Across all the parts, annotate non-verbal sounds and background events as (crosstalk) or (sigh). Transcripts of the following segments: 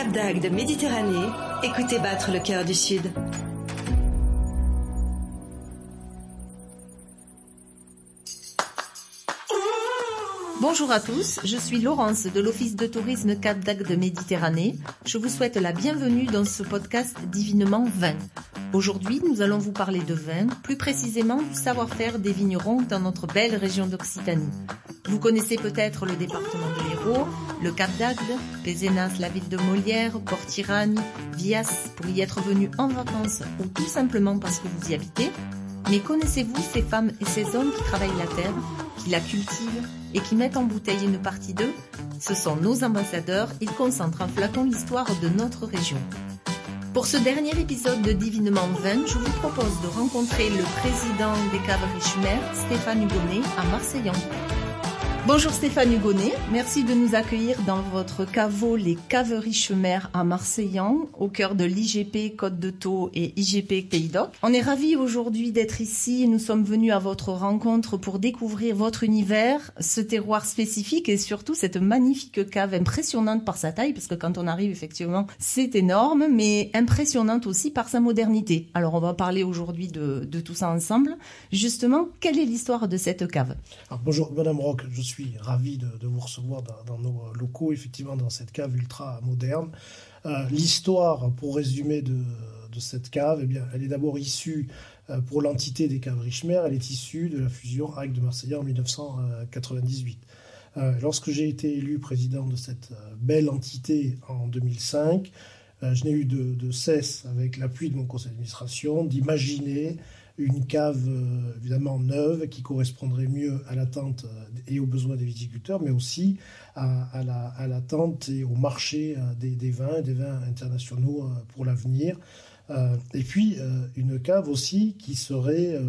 Cap d'Agde Méditerranée, écoutez battre le cœur du Sud. Bonjour à tous, je suis Laurence de l'Office de tourisme Cap d'Agde Méditerranée. Je vous souhaite la bienvenue dans ce podcast Divinement Vin. Aujourd'hui, nous allons vous parler de vin, plus précisément du savoir-faire des vignerons dans notre belle région d'Occitanie. Vous connaissez peut-être le département de le Cap d'Agde, Pézenas, la ville de Molière, Port-Iragne, Vias pour y être venu en vacances ou tout simplement parce que vous y habitez. Mais connaissez-vous ces femmes et ces hommes qui travaillent la terre, qui la cultivent et qui mettent en bouteille une partie d'eux? Ce sont nos ambassadeurs, ils concentrent en flacon l'histoire de notre région. Pour ce dernier épisode de Divinement 20, je vous propose de rencontrer le président des caves Richumer, Stéphane Hugonnet, à Marseillan. Bonjour Stéphane Hugonnet, merci de nous accueillir dans votre caveau Les Caveries Chemer à Marseillan, au cœur de l'IGP Côte de Thau et IGP Pays d'Oc. On est ravis aujourd'hui d'être ici nous sommes venus à votre rencontre pour découvrir votre univers, ce terroir spécifique et surtout cette magnifique cave impressionnante par sa taille, parce que quand on arrive effectivement c'est énorme, mais impressionnante aussi par sa modernité. Alors on va parler aujourd'hui de, tout ça ensemble. Justement, quelle est l'histoire de cette cave? Alors, Bonjour Madame Rock, je ravi de, vous recevoir dans, nos locaux, effectivement dans cette cave ultra moderne. Euh, L'histoire, pour résumer, de, cette cave, eh bien, elle est d'abord issue euh, pour l'entité des caves Richmer, elle est issue de la fusion avec de Marseillais en 1998. Euh, lorsque j'ai été élu président de cette belle entité en 2005, je n'ai eu de, cesse, avec l'appui de mon conseil d'administration, d'imaginer une cave euh, évidemment neuve qui correspondrait mieux à l'attente et aux besoins des viticulteurs, mais aussi à, à l'attente la, et au marché euh, des, des, vins, des vins internationaux euh, pour l'avenir. Et puis une cave aussi qui serait euh,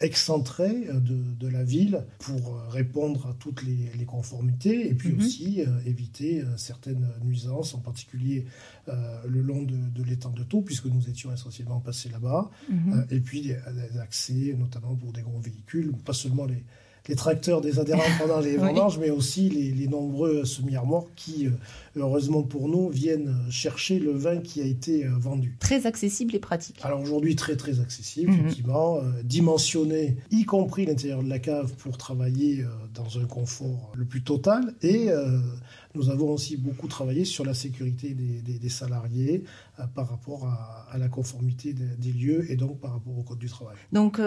excentré de, de, la ville pour répondre à toutes les, les conformités et puis -hmm. aussi euh, éviter euh, certaines nuisances, en particulier euh, le long de, de l'étang de Thau, puisque nous étions essentiellement passés là-bas, -hmm. et puis des, des, accès, notamment pour des gros véhicules, pas seulement les, les tracteurs des adhérents pendant les (laughs) vendanges, oui. mais aussi les, les nombreux semi-armoires qui, euh, heureusement pour nous, viennent chercher le vin qui a été euh, vendu. Très accessible et pratique. Alors aujourd'hui, très très accessible, -hmm. effectivement, euh, dimensionné, y compris l'intérieur de la cave pour travailler euh, dans un confort le plus total. Et euh, nous avons aussi beaucoup travaillé sur la sécurité des, des, des salariés euh, par rapport à, à la conformité des, des, lieux et donc par rapport au code du travail. Donc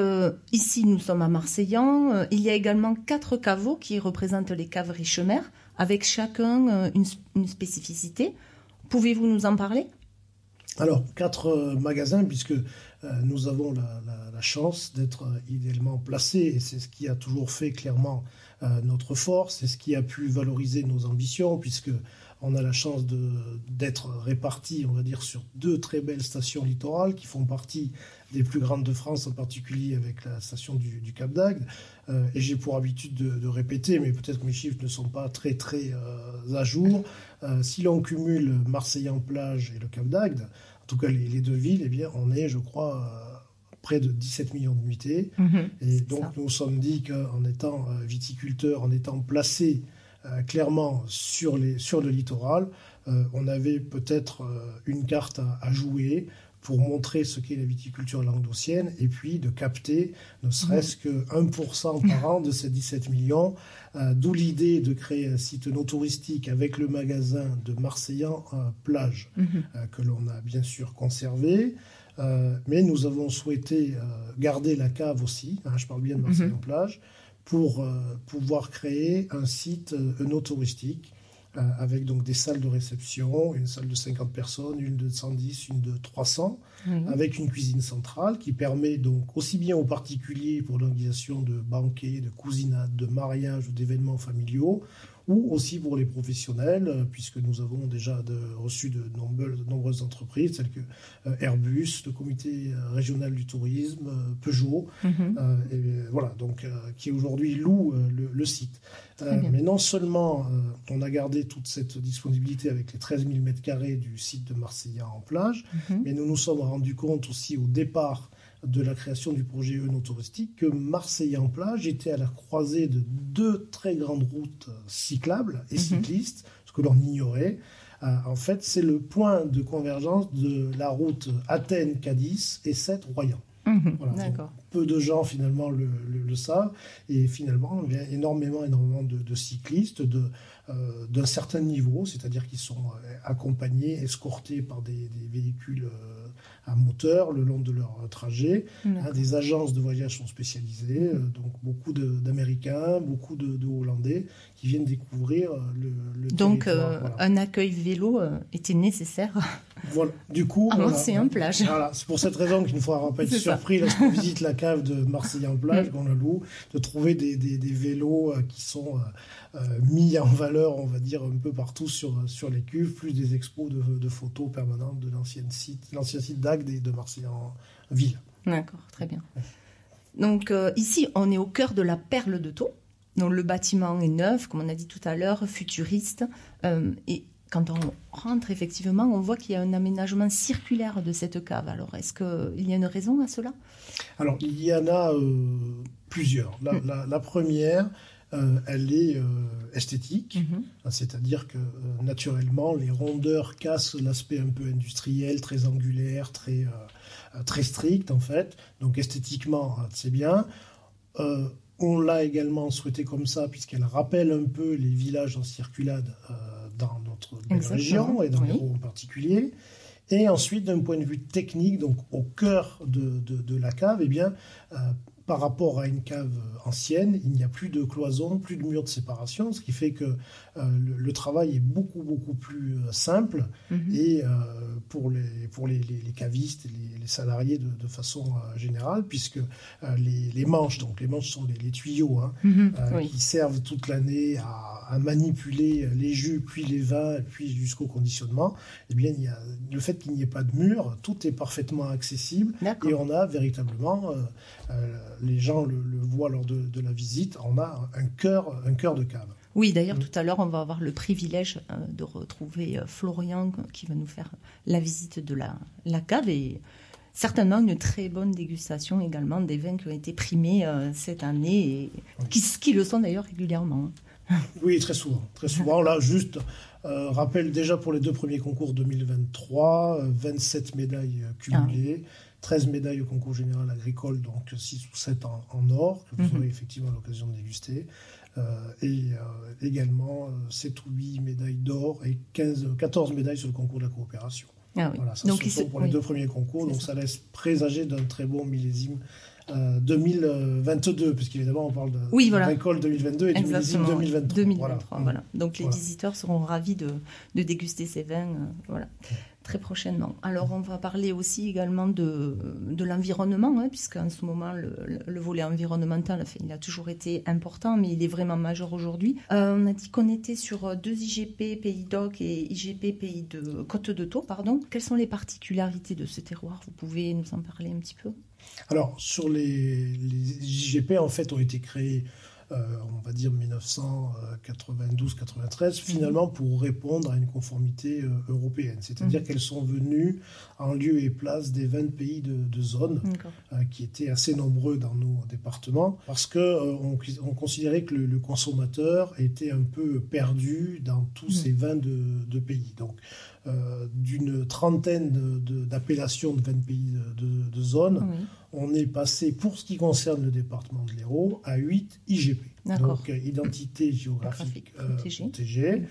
ici, nous sommes à Marseillan. il y a également quatre caveaux qui représentent les caves Richemer avec chacun une, une spécificité. Pouvez-vous nous en parler? Alors, quatre euh, magasins, puisque euh, nous avons la, la, la chance d'être euh, idéalement placés, et c'est ce qui a toujours fait clairement euh, notre force, c'est ce qui a pu valoriser nos ambitions, puisque on a la chance d'être répartis, on va dire, sur deux très belles stations littorales qui font partie des plus grandes de France, en particulier avec la station du, Cap d'Agde. Euh, et j'ai pour habitude de, répéter, mais peut-être que mes chiffres ne sont pas très très euh, à jour. Euh, si l'on cumule Marseille en plage et le Cap d'Agde, en tout cas les, les, deux villes, eh bien, on est, je crois, près de 17 millions de nuitées. Mmh, et donc ça. nous nous sommes dit qu'en étant euh, viticulteurs, en étant placés euh, clairement sur, les, sur le littoral, euh, on avait peut-être une carte à, à, jouer pour montrer ce qu'est la viticulture languedocienne et puis de capter ne serait-ce que 1% par an de ces 17 millions, euh, d'où l'idée de créer un site non touristique avec le magasin de Marseillan euh, plage mm -hmm. que l'on a bien sûr conservé. Euh, mais nous avons souhaité garder la cave aussi, hein, je parle bien de Marseillan mm -hmm. plage, pour pouvoir créer un site non touristique euh, avec donc des salles de réception, une salle de 50 personnes, une de 110, une de 300, mmh. avec une cuisine centrale qui permet donc aussi bien aux particuliers pour l'organisation de banquets, de cousinades, de mariages ou d'événements familiaux, ou aussi pour les professionnels, euh, puisque nous avons déjà de, reçu de nombreuses, de nombreuses, entreprises, telles que euh, Airbus, le comité euh, régional du tourisme, Peugeot, mm -hmm. et voilà, donc qui aujourd'hui loue le, le, site. mais non seulement on a gardé toute cette disponibilité avec les 13 000 mètres carrés du site de Marseillan en plage, mm -hmm. mais nous nous sommes rendus compte aussi au départ de la création du projet Eunotouristique que Marseille en plage était à la croisée de deux très grandes routes cyclables et mhm. cyclistes, ce que l'on ignorait, en fait, c'est le point de convergence de la route Athènes-Cadiz et 7 Royan. Mhm. Peu de gens finalement le, savent. Et finalement, il y a énormément, énormément de, cyclistes de, euh, d'un certain niveau, c'est-à-dire qui sont euh, accompagnés, escortés par des, véhicules euh, à moteur le long de leur trajet. Hein, des agences de voyage sont spécialisées, donc beaucoup d'Américains, beaucoup de, Hollandais qui viennent découvrir le, le Donc un accueil vélo était nécessaire. Voilà. Du coup, ah, c'est un plage. Voilà. C'est pour cette raison qu'il ne faudra pas être surpris lorsqu'on (laughs) visite la cave de Marseille en plage, qu'on le loue, de trouver des, vélos euh, qui sont euh, euh, mis en valeur, on va dire, un peu partout sur, sur les cuves, plus des expos de, photos permanentes de l'ancien site, l'ancien site de Marseille en ville. D'accord, très bien. Donc ici, on est au cœur de la perle de Thau. Donc le bâtiment est neuf, comme on a dit tout à l'heure, futuriste. et quand on rentre, effectivement, on voit qu'il y a un aménagement circulaire de cette cave. Alors, est-ce qu'il y a une raison à cela? Alors, il y en a euh, plusieurs. La, hmm. première, euh, elle est euh, esthétique, mm-hmm. c'est-à-dire que naturellement, les rondeurs cassent l'aspect un peu industriel, très angulaire, très, très strict, en fait. Donc, esthétiquement, c'est bien. on l'a également souhaité comme ça, puisqu'elle rappelle un peu les villages en circulade dans notre région et dans les roues en particulier. Et ensuite, d'un point de vue technique, donc au cœur de, de, la cave, eh bien, euh, par rapport à une cave ancienne, il n'y a plus de cloison, plus de murs de séparation, ce qui fait que euh, le, travail est beaucoup, beaucoup plus euh, simple mhm. et pour, les, pour les, les, cavistes et les, salariés de, façon générale, puisque les, manches, donc les manches sont les, tuyaux hein, mhm. qui servent toute l'année à à manipuler les jus, puis les vins, puis jusqu'au conditionnement, eh bien, il y a, le fait qu'il n'y ait pas de mur, tout est parfaitement accessible et on a véritablement, euh, euh, les gens le, voient lors de, la visite, on a un cœur, un cœur de cave. Oui, d'ailleurs, mm. tout à l'heure, on va avoir le privilège euh, de retrouver Florian qui va nous faire la visite de la, la cave et certainement une très bonne dégustation également des vins qui ont été primés cette année et qui, qui, le sont d'ailleurs régulièrement. (laughs) Oui, très souvent. Très souvent. Là, juste, euh, rappel déjà pour les deux premiers concours 2023, 27 euh, médailles euh, cumulées, 13 ah. médailles au concours général agricole, donc 6 ou 7 en, or, que vous mhm. aurez effectivement l'occasion de déguster. et également 7 ou 8 médailles d'or et 15, 14 médailles sur le concours de la coopération. Ah voilà, ça donc, sont pour les deux premiers concours, donc ça laisse présager d'un très bon millésime 2022, puisqu'évidemment on parle de, oui, voilà. récolte 2022 et Exactement, 2023. 2023 voilà. Donc les visiteurs seront ravis de, de déguster ces vins. Euh, voilà très prochainement. Alors, on va parler aussi également de, de l'environnement, hein, puisqu'en ce moment, le, volet environnemental, il a toujours été important, mais il est vraiment majeur aujourd'hui. Euh, on a dit qu'on était sur deux IGP Pays d'Oc et IGP Pays de Côte de Taux, pardon. Quelles sont les particularités de ce terroir? Vous pouvez nous en parler un petit peu? Alors, sur les, les IGP, en fait, ont été créés on va dire 1992-93, mhm. finalement pour répondre à une conformité euh, européenne. C'est-à-dire mhm. qu'elles sont venues en lieu et place des 20 pays de, zone, euh, qui étaient assez nombreux dans nos départements, parce qu'on on considérait que le, consommateur était un peu perdu dans tous mhm. ces 20 de, pays. Donc, d'une trentaine d'appellations de, 20 pays de, zone, on est passé, pour ce qui concerne le département de l'Hérault, à 8 IGP. Donc, euh, identité géographique euh, protégée, mhm.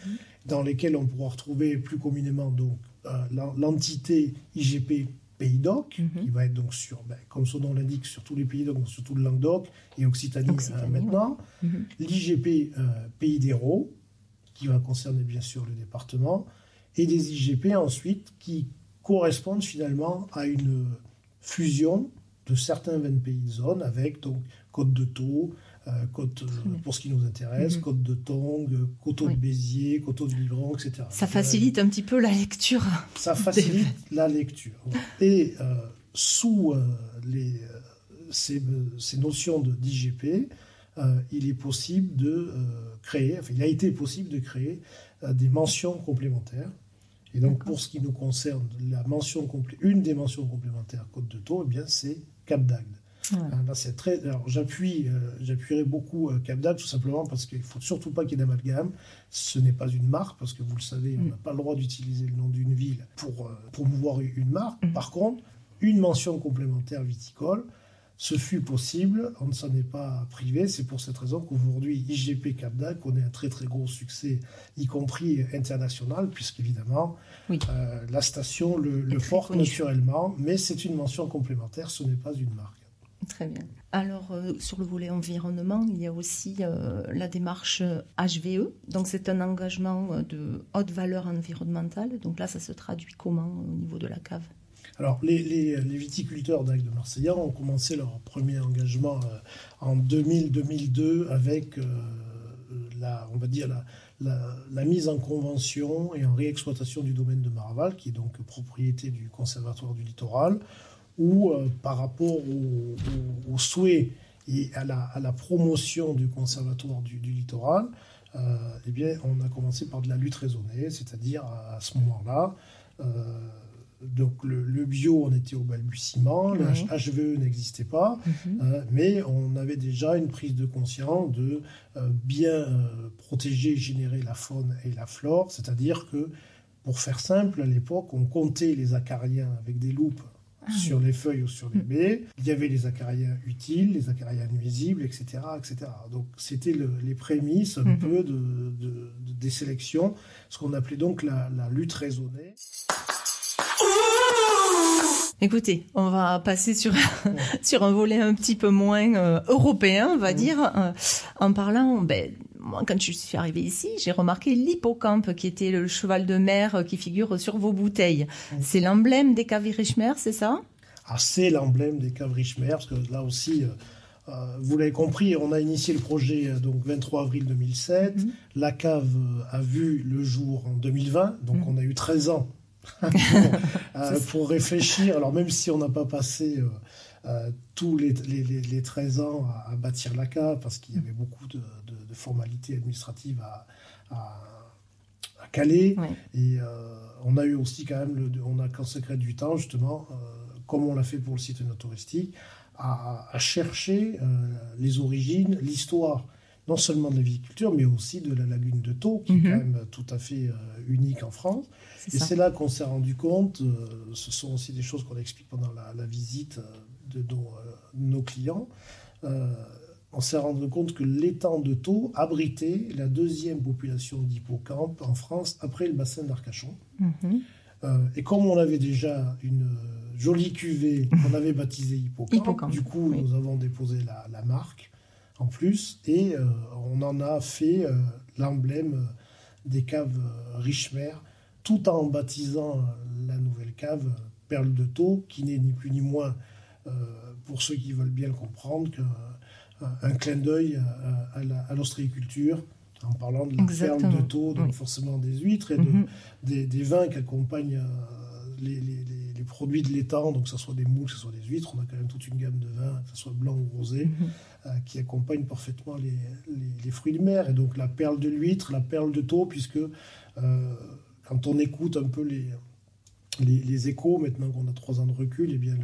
dans lesquelles on pourra retrouver plus communément donc euh, l'entité IGP Pays d'Oc, mhm. qui va être donc sur, ben, comme son nom l'indique, sur tous les pays d'Oc, sur tout le Languedoc et Occitanie, maintenant. Mhm. L'IGP Pays d'Hérault, qui va concerner bien sûr le département, et des IGP ensuite qui correspondent finalement à une fusion de certains 20 pays de zone avec donc Côte de Taux, euh, Côte, euh, pour ce qui nous intéresse, mhm. Côte de Tong, Coteau de Béziers, Coteau de Livron, etc. Ça facilite un petit peu la lecture. (laughs) Ça facilite la lecture. Et euh, sous les, ces, ces, notions d'IGP, il est possible de créer, enfin, il a été possible de créer des mentions complémentaires. Et donc, pour ce qui nous concerne, la mention une des mentions complémentaires Côte de Taux, eh bien, c'est Cap d'Agde. Là, c'est très. Alors, j'appuie, j'appuierai beaucoup Cap d'Agde tout simplement parce qu'il faut surtout pas qu'il y ait d'amalgame. Ce n'est pas une marque parce que vous le savez, on mm. n'a pas le droit d'utiliser le nom d'une ville pour promouvoir une marque. Mm. Par contre, une mention complémentaire viticole ce fut possible, on ne s'en est pas privé. C'est pour cette raison qu'aujourd'hui, IGP Capda connaît un très très gros succès, y compris international, puisqu'évidemment, oui. Euh, la station le, porte naturellement, mais c'est une mention complémentaire, ce n'est pas une marque. Très bien. Alors, euh, sur le volet environnement, il y a aussi euh, la démarche HVE. Donc, c'est un engagement de haute valeur environnementale. Donc là, ça se traduit comment au niveau de la cave? Alors, les, viticulteurs d'Ague de Marseillan ont commencé leur premier engagement euh, en 2000-2002 avec euh, la, on va dire la, mise en convention et en réexploitation du domaine de Maraval, qui est donc propriété du Conservatoire du Littoral, où euh, par rapport au, souhait et à la, promotion du Conservatoire du, Littoral, eh bien, on a commencé par de la lutte raisonnée, c'est-à-dire à, ce moment-là, donc le, bio, on était au balbutiement, le HVE n'existait pas, mhm. euh, mais on avait déjà une prise de conscience de euh, bien euh, protéger et générer la faune et la flore, c'est-à-dire que, pour faire simple, à l'époque, on comptait les acariens avec des loupes ah sur les feuilles ou sur les mhm. baies. Il y avait les acariens utiles, les acariens nuisibles, etc. etc. Donc c'était les prémices un mhm. peu de, des sélections, ce qu'on appelait donc la lutte raisonnée. Écoutez, on va passer sur (laughs) sur un volet un petit peu moins euh, européen, on va dire, euh, en parlant. Ben, moi, quand je suis arrivée ici, j'ai remarqué l'hippocampe, qui était le cheval de mer euh, qui figure sur vos bouteilles. C'est l'emblème des caves Richmer, c'est ça? Ah, c'est l'emblème des caves Richmer, parce que là aussi. vous l'avez compris, on a initié le projet donc 23 avril 2007. Mm-hmm. La cave a vu le jour en 2020, donc on a eu 13 ans euh, (laughs) pour réfléchir. Alors même si on n'a pas passé euh, euh, tous les, les, 13 ans à, bâtir la cave, parce qu'il y avait beaucoup de, formalités administratives à, à, caler, et on a eu aussi quand même, le, on a consacré du temps justement, comme on l'a fait pour le site touristique, à, chercher les origines, l'histoire non seulement de la viticulture, mais aussi de la lagune de Thau, qui est mhm. quand même tout à fait unique en France. Et c'est là qu'on s'est rendu compte, euh, ce sont aussi des choses qu'on explique pendant la, visite euh, de nos, euh, clients, on s'est rendu compte que l'étang de Thau abritait la deuxième population d'hippocampes en France après le bassin d'Arcachon. Mhm. et comme on avait déjà une jolie cuvée qu'on avait baptisée Hippocampe, du coup nous avons déposé la, marque en plus et on en a fait l'emblème des caves Richmer tout en baptisant euh, la nouvelle cave euh, Perle de Taux, qui n'est ni plus ni moins, euh, pour ceux qui veulent bien le comprendre, qu'un clin d'œil à, l'ostréiculture, en parlant de la perle de taux, donc forcément des huîtres et de, mhm. des, vins qui accompagnent les, produits de l'étang, donc que ce soit des moules, que ce soit des huîtres, on a quand même toute une gamme de vins, que ce soit blanc ou rosé, mhm. qui accompagnent parfaitement les, fruits de mer. Et donc la perle de l'huître, la perle de taux, puisque quand on écoute un peu les, les, échos, maintenant qu'on a trois ans de recul, et eh bien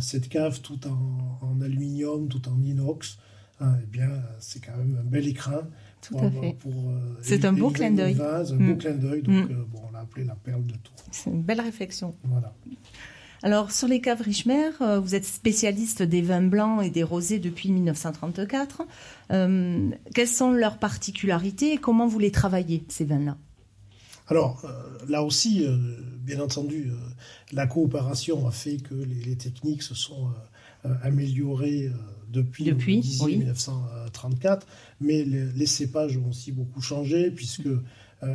cette cave tout en, aluminium, tout en inox, eh bien c'est quand même un bel écrin. Tout à fait. Euh, c'est un beau clin d'œil. Un beau mm. clin d'œil, donc mm. euh, bon, on l'a appelé la perle de tout. C'est une belle réflexion. Voilà. Alors, sur les caves Richmer, euh, vous êtes spécialiste des vins blancs et des rosés depuis 1934. quelles sont leurs particularités et comment vous les travaillez, ces vins-là? Alors, euh, là aussi, euh, bien entendu, euh, la coopération a fait que les, techniques se sont améliorées depuis, depuis 1934, mais les, cépages ont aussi beaucoup changé, puisque,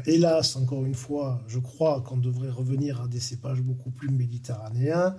hélas, encore une fois, je crois qu'on devrait revenir à des cépages beaucoup plus méditerranéens.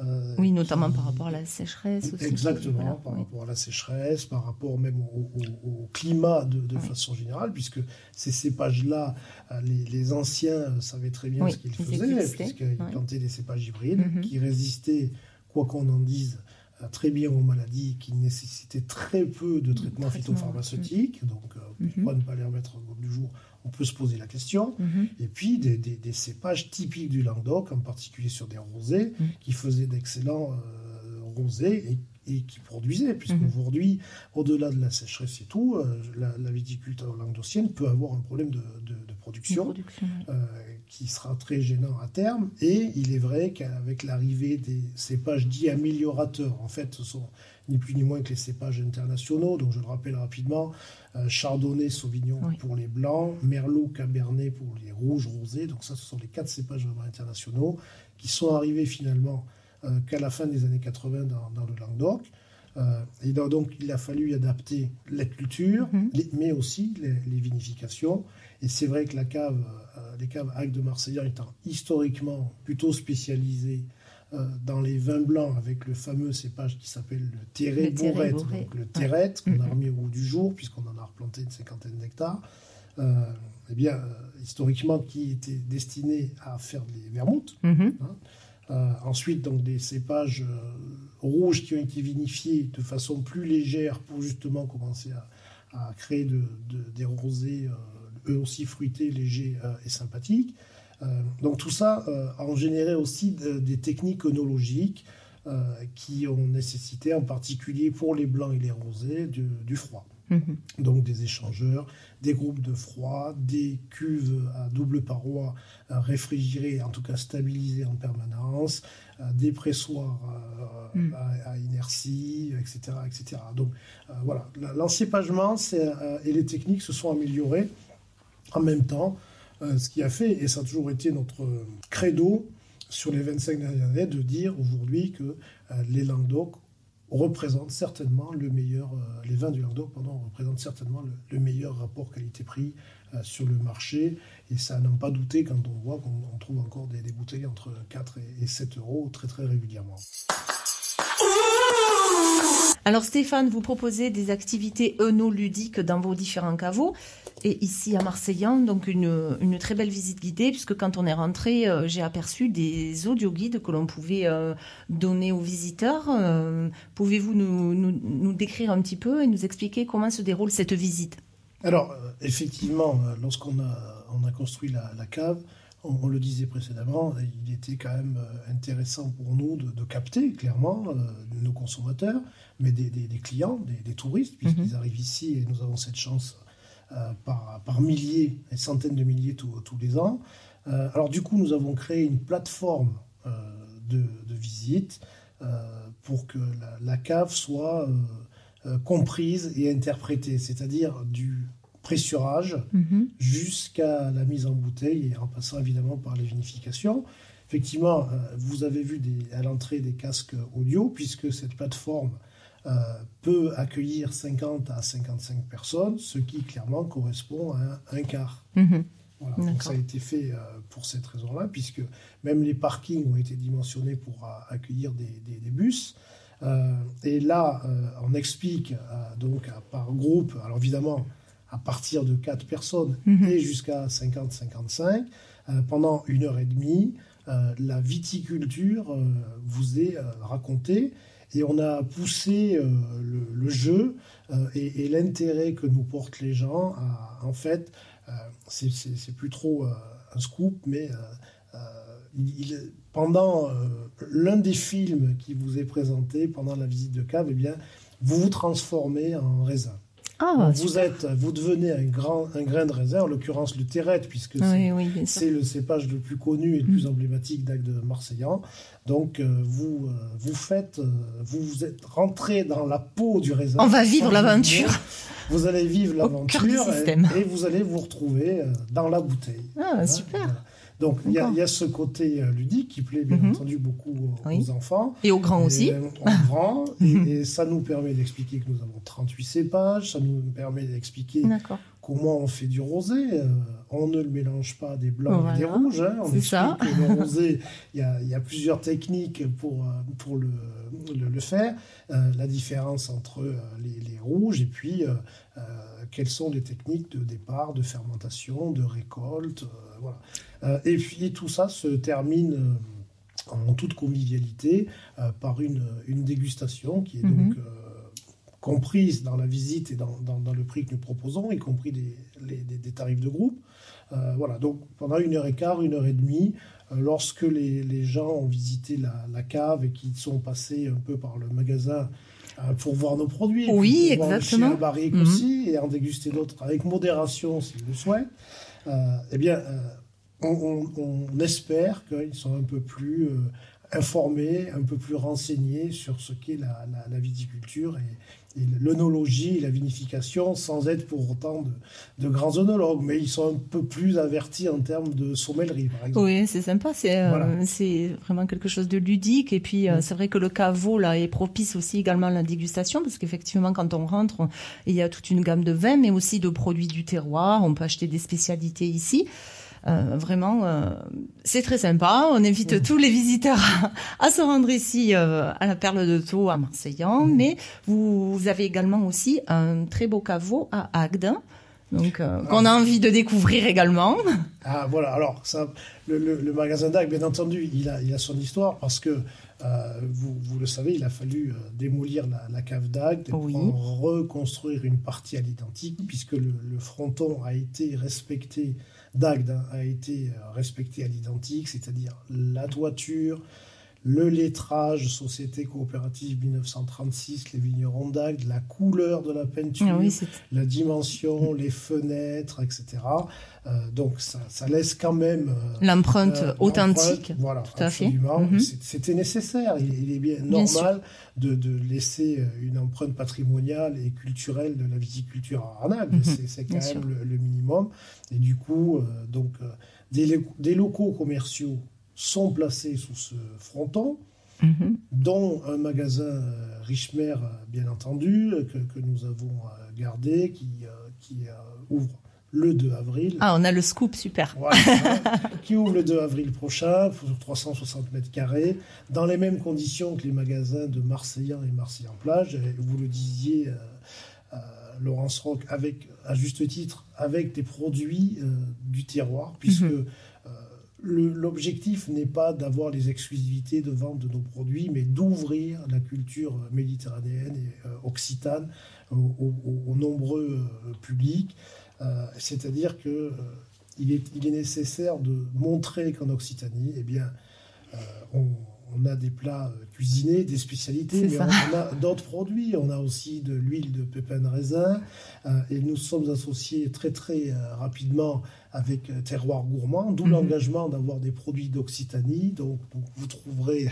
Euh, oui, notamment par rapport à la sécheresse aussi. Exactement, par rapport à la sécheresse, par rapport même au, climat de, façon générale, puisque ces cépages-là, euh, les, anciens savaient très bien ce qu'ils faisaient, puisqu'ils plantaient des cépages hybrides mm-hmm. qui résistaient, quoi qu'on en dise, euh, très bien aux maladies, qui nécessitaient très peu de traitements phytopharmaceutiques. Donc, mm-hmm. pourquoi ne pas les remettre au goût du jour on peut se poser la question. Mhm. Et puis des, cépages typiques du Languedoc, en particulier sur des rosés, mhm. qui faisaient d'excellents euh, rosés et, et qui produisait, puisqu'aujourd'hui, au-delà de la sécheresse et tout, la, viticulture languedocienne peut avoir un problème de, production, qui sera très gênant à terme. Et il est vrai qu'avec l'arrivée des cépages dits améliorateurs, en fait, ce sont ni plus ni moins que les cépages internationaux. Donc je le rappelle rapidement, euh, Chardonnay, Sauvignon pour les blancs, Merlot, Cabernet pour les rouges, rosés. Donc ça, ce sont les quatre cépages vraiment internationaux qui sont arrivés finalement euh, qu'à la fin des années 80 dans, le Languedoc. Euh, et donc il a fallu adapter la culture, mhm. mais aussi les, vinifications. Et c'est vrai que la cave, les caves Hague de Marseillais étant historiquement plutôt spécialisées euh, dans les vins blancs avec le fameux cépage qui s'appelle le Terret Bourrette, donc le Terrette qu'on a mm-hmm. remis au goût du jour puisqu'on en a replanté une cinquantaine d'hectares. Euh, eh bien, euh, historiquement, qui était destiné à faire des vermouths. Mm-hmm. Hein. ensuite, donc des cépages rouges qui ont été vinifiés de façon plus légère pour justement commencer à, créer de, des rosés eux aussi fruités, légers et sympathiques. Euh, donc tout ça euh, a généré aussi des techniques œnologiques euh, qui ont nécessité en particulier pour les blancs et les rosés du, froid. Mhm. Donc des échangeurs, des groupes de froid, des cuves à double paroi réfrigérées, en tout cas stabilisées en permanence, des pressoirs mhm. à, inertie, etc. etc. Donc voilà, l'encépagement et les techniques se sont améliorées en même temps euh, ce qui a fait, et ça a toujours été notre credo sur les 25 dernières années, de dire aujourd'hui que euh, les Languedoc représentent certainement le meilleur, euh, les vins du Languedoc pardon, représentent certainement le, meilleur rapport qualité-prix sur le marché. Et ça n'a pas douté quand on voit qu'on trouve encore des, des, bouteilles entre 4 et 7 euros très très régulièrement. Alors Stéphane, vous proposez des activités œnoludiques dans vos différents caveaux. Et ici à Marseillan, donc une, très belle visite guidée, puisque quand on est rentré, euh, j'ai aperçu des audio-guides que l'on pouvait euh, donner aux visiteurs. Euh, pouvez-vous nous, décrire un petit peu et nous expliquer comment se déroule cette visite? Alors, effectivement, lorsqu'on a, on a construit la cave, on, le disait précédemment, il était quand même euh, intéressant pour nous de, capter clairement euh, nos consommateurs, mais des, clients, des, touristes, puisqu'ils mhm. arrivent ici et nous avons cette chance euh, par, milliers et centaines de milliers tous les ans. alors du coup, nous avons créé une plateforme de, visite pour que la cave soit comprise et interprétée, c'est-à-dire du pressurage mhm. jusqu'à la mise en bouteille et en passant évidemment par les vinifications. Effectivement, euh, vous avez vu à l'entrée des casques audio, puisque cette plateforme euh, peut accueillir 50 à 55 personnes, ce qui clairement correspond à un, quart. Mhm. Donc ça a été fait euh, pour cette raison-là, puisque même les parkings ont été dimensionnés pour accueillir des, des bus. et là, on explique donc par groupe, alors évidemment, à partir de 4 personnes mhm. et jusqu'à 50-55 euh, pendant une heure et demie. Euh, la viticulture euh, vous est racontée et on a poussé le, jeu et, l'intérêt que nous portent les gens. en fait, c'est plus trop un scoop, mais il, pendant l'un des films qui vous est présenté pendant la visite de cave, eh bien, vous vous transformez en raisin. Ah, vous êtes, vous devenez un grand, un grain de raisin, en l'occurrence le terrette, puisque c'est le cépage le plus connu et le plus mm. emblématique d'Agde de Marseillan. Donc euh, vous, euh, vous faites, euh, vous, vous êtes rentré dans la peau du raisin. On va vivre l'aventure. Vous allez vivre l'aventure et, vous allez vous retrouver dans la bouteille. Ah, super. Donc il y, a ce côté euh, ludique qui plaît bien mhm. entendu beaucoup aux, enfants. Et aux grands aussi. Aux grands. (laughs) et, ça nous permet d'expliquer que nous avons 38 cépages, ça nous permet d'expliquer comment on fait du rosé. Euh, on ne le mélange pas des blancs et des rouges. Hein. On ça. que le rosé, il y, a, plusieurs techniques pour, pour le, le, faire. la différence entre les, les, rouges et puis quelles sont les techniques de départ, de fermentation, de récolte. voilà. Euh, et puis tout ça se termine euh, en toute convivialité euh, par une, une, dégustation qui est donc mhm. comprise dans la visite et dans, dans, le prix que nous proposons, y compris des, des, tarifs de groupe. voilà, donc pendant une heure et quart, une heure et demie, lorsque les, les, gens ont visité la, la, cave et qu'ils sont passés un peu par le magasin pour voir nos produits. Oui, pour exactement. Voir barrique Mhm. aussi et en déguster d'autres avec modération s'ils le souhaitent. Euh, eh bien, euh, on, on- on espère qu'ils sont un peu plus euh, informés, un peu plus renseignés sur ce qu'est la, la- la viticulture et, et l'œnologie et la vinification, sans être pour autant de, de grands œnologues, mais ils sont un peu plus avertis en termes de sommellerie, par exemple. Oui, c'est sympa, c'est euh, Voilà. vraiment quelque chose de ludique et puis euh, Mm. c'est vrai que le caveau là est propice aussi également à la dégustation parce qu'effectivement quand on rentre, on- il y a toute une gamme de vins mais aussi de produits du terroir, on peut acheter des spécialités ici. Euh, vraiment, euh, c'est très sympa. On invite tous les visiteurs à, à se rendre ici euh, à la Perle de Thau à Marseillan. Mais vous, vous avez également aussi un très beau caveau à Agde, donc euh, qu'on a envie de découvrir également. Ah voilà, alors ça, le, le- le magasin d'Ac, bien entendu, il a, il a son histoire parce que euh, vous, vous le savez, il a fallu euh, démolir la, la cave d'Agde Oui. pour reconstruire une partie à l'identique puisque le, le fronton a été respecté, d'Agde a été euh, respecté à l'identique, c'est-à-dire la toiture, le lettrage, Société coopérative 1936, les vignerons d'Agde, la couleur de la peinture, Ah oui, la dimension, (laughs) les fenêtres, etc. Euh, donc ça, ça laisse quand même euh, l'empreinte euh, authentique. Voilà, tout à fait. absolument. Mhm. C'était nécessaire. Il, il est bien, Bien normal de, de laisser une empreinte patrimoniale et culturelle de la viticulture à Arnaque. Mhm. C'est- C'est quand Bien même le, le minimum. Et du coup, donc des locaux commerciaux sont placés sous ce fronton Mhm. dont un magasin euh, Richmer, euh, bien entendu, euh, que, que nous avons euh, gardé, qui, qui ouvre le 2 avril. Ah, on a le scoop, super. Voilà, (laughs) qui ouvre le 2 avril prochain, sur 360 mètres carrés, dans les mêmes conditions que les magasins de Marseillan et Marseillan-Plage. Vous le disiez, euh, euh, Laurence Roch, avec, à juste titre, avec des produits euh, du terroir, puisque Mhm. L'objectif n'est pas d'avoir les exclusivités de vente de nos produits, mais d'ouvrir la culture méditerranéenne et euh, occitane aux, aux- aux nombreux euh, publics. Euh, C'est-à-dire que euh, il est, il est nécessaire de montrer qu'en Occitanie, eh bien, euh, on, on a des plats cuisinés, des spécialités, mais on, on a d'autres produits. On a aussi de l'huile de pépins de raisin, et nous sommes associés très très rapidement avec Terroir Gourmand, d'où Mhm. l'engagement d'avoir des produits d'Occitanie. Donc, donc vous trouverez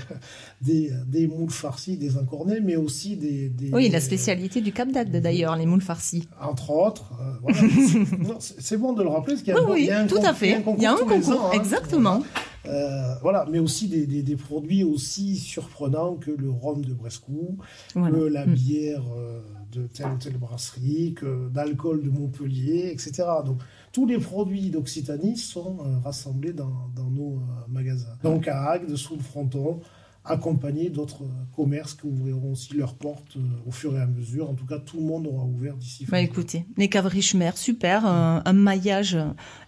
des, des moules farcis, des encornés, mais aussi des... des- Oui, la spécialité du Cap d'Agde d'ailleurs, les moules farcis. entre autres. euh, voilà. (laughs) C'est bon de le rappeler, parce qu'il y a, Oui, un- il y oui, a un tout à fait. Il y a un concours, ans, hein. exactement. Euh, voilà, mais aussi des, des- des produits aussi surprenants que le rhum de Brescou, Voilà. que la Mm. bière euh, de telle ou telle brasserie, que d'alcool de Montpellier, etc. Donc tous les produits d'Occitanie sont euh, rassemblés dans, dans nos euh, magasins. Donc à Agde, sous le fronton, accompagnés d'autres euh, commerces qui ouvriront aussi leurs portes au fur et à mesure. En tout cas, tout le monde aura ouvert d'ici. fin Bah écoutez, les caves Richmer, super, un, un maillage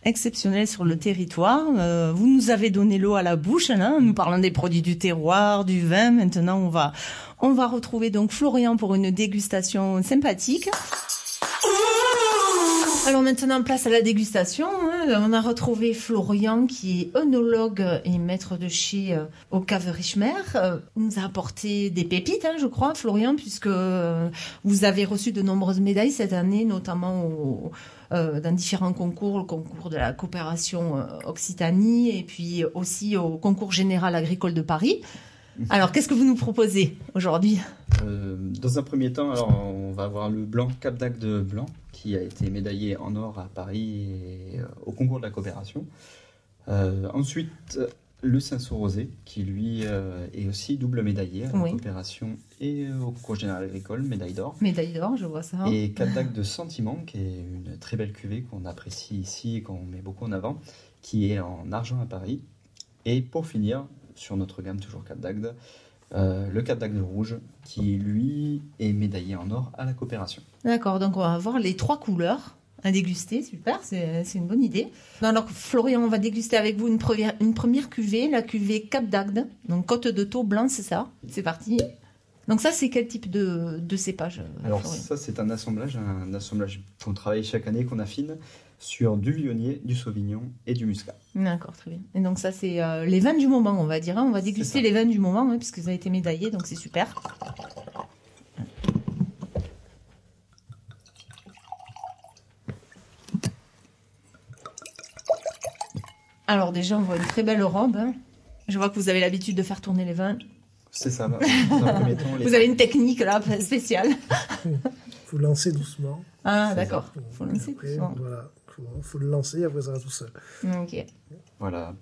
exceptionnel sur le territoire. Euh, vous nous avez donné l'eau à la bouche, hein, nous parlons des produits du terroir, du vin. Maintenant, on va, on va retrouver donc Florian pour une dégustation sympathique. Alors maintenant, place à la dégustation. hein. On a retrouvé Florian qui est œnologue et maître de chez euh, au Cave Richmer. Euh, il nous a apporté des pépites, hein, je crois, Florian, puisque euh, vous avez reçu de nombreuses médailles cette année, notamment au- dans différents concours, le concours de la coopération Occitanie et puis aussi au concours général agricole de Paris. Alors, qu'est-ce que vous nous proposez aujourd'hui Euh, dans un premier temps, alors on va avoir le blanc Cap d'Agde de blanc qui a été médaillé en or à Paris et, euh, au concours de la coopération. Euh, ensuite, le Cinsault rosé qui lui euh, est aussi double médaillé à la Oui. coopération et au concours général agricole, médaille d'or. Médaille d'or, je vois ça. Et Cap d'Agde de Sentiment qui est une très belle cuvée qu'on apprécie ici et qu'on met beaucoup en avant, qui est en argent à Paris. Et pour finir, sur notre gamme toujours Cap d'Agde, euh, le Cap d'Agde rouge qui lui est médaillé en or à la coopération. D'accord, donc on va avoir les trois couleurs à déguster, super, c'est une bonne idée. Alors Florian, on va déguster avec vous une première, une première cuvée, la cuvée Cap d'Agde, donc côte de taux blanc, c'est ça? C'est parti. Donc ça, c'est quel type de, de cépage euh, Alors Florian? ça c'est un assemblage, un assemblage qu'on travaille chaque année, qu'on affine sur du Viognier, du Sauvignon et du Muscat. D'accord, très bien. Et donc ça, c'est euh, les vins du moment, on va dire. Hein. On va déguster les vins du moment, hein, puisque ça a été médaillé, donc c'est super. Alors déjà, on voit une très belle robe. Hein. Je vois que vous avez l'habitude de faire tourner les vins. C'est ça. Bah. Vous avez une technique là spéciale. Vous (laughs) faut lancer doucement. Ah d'accord. Faut doucement. Voilà faut, faut le lancer, après ça va tout seul. Ok. Voilà,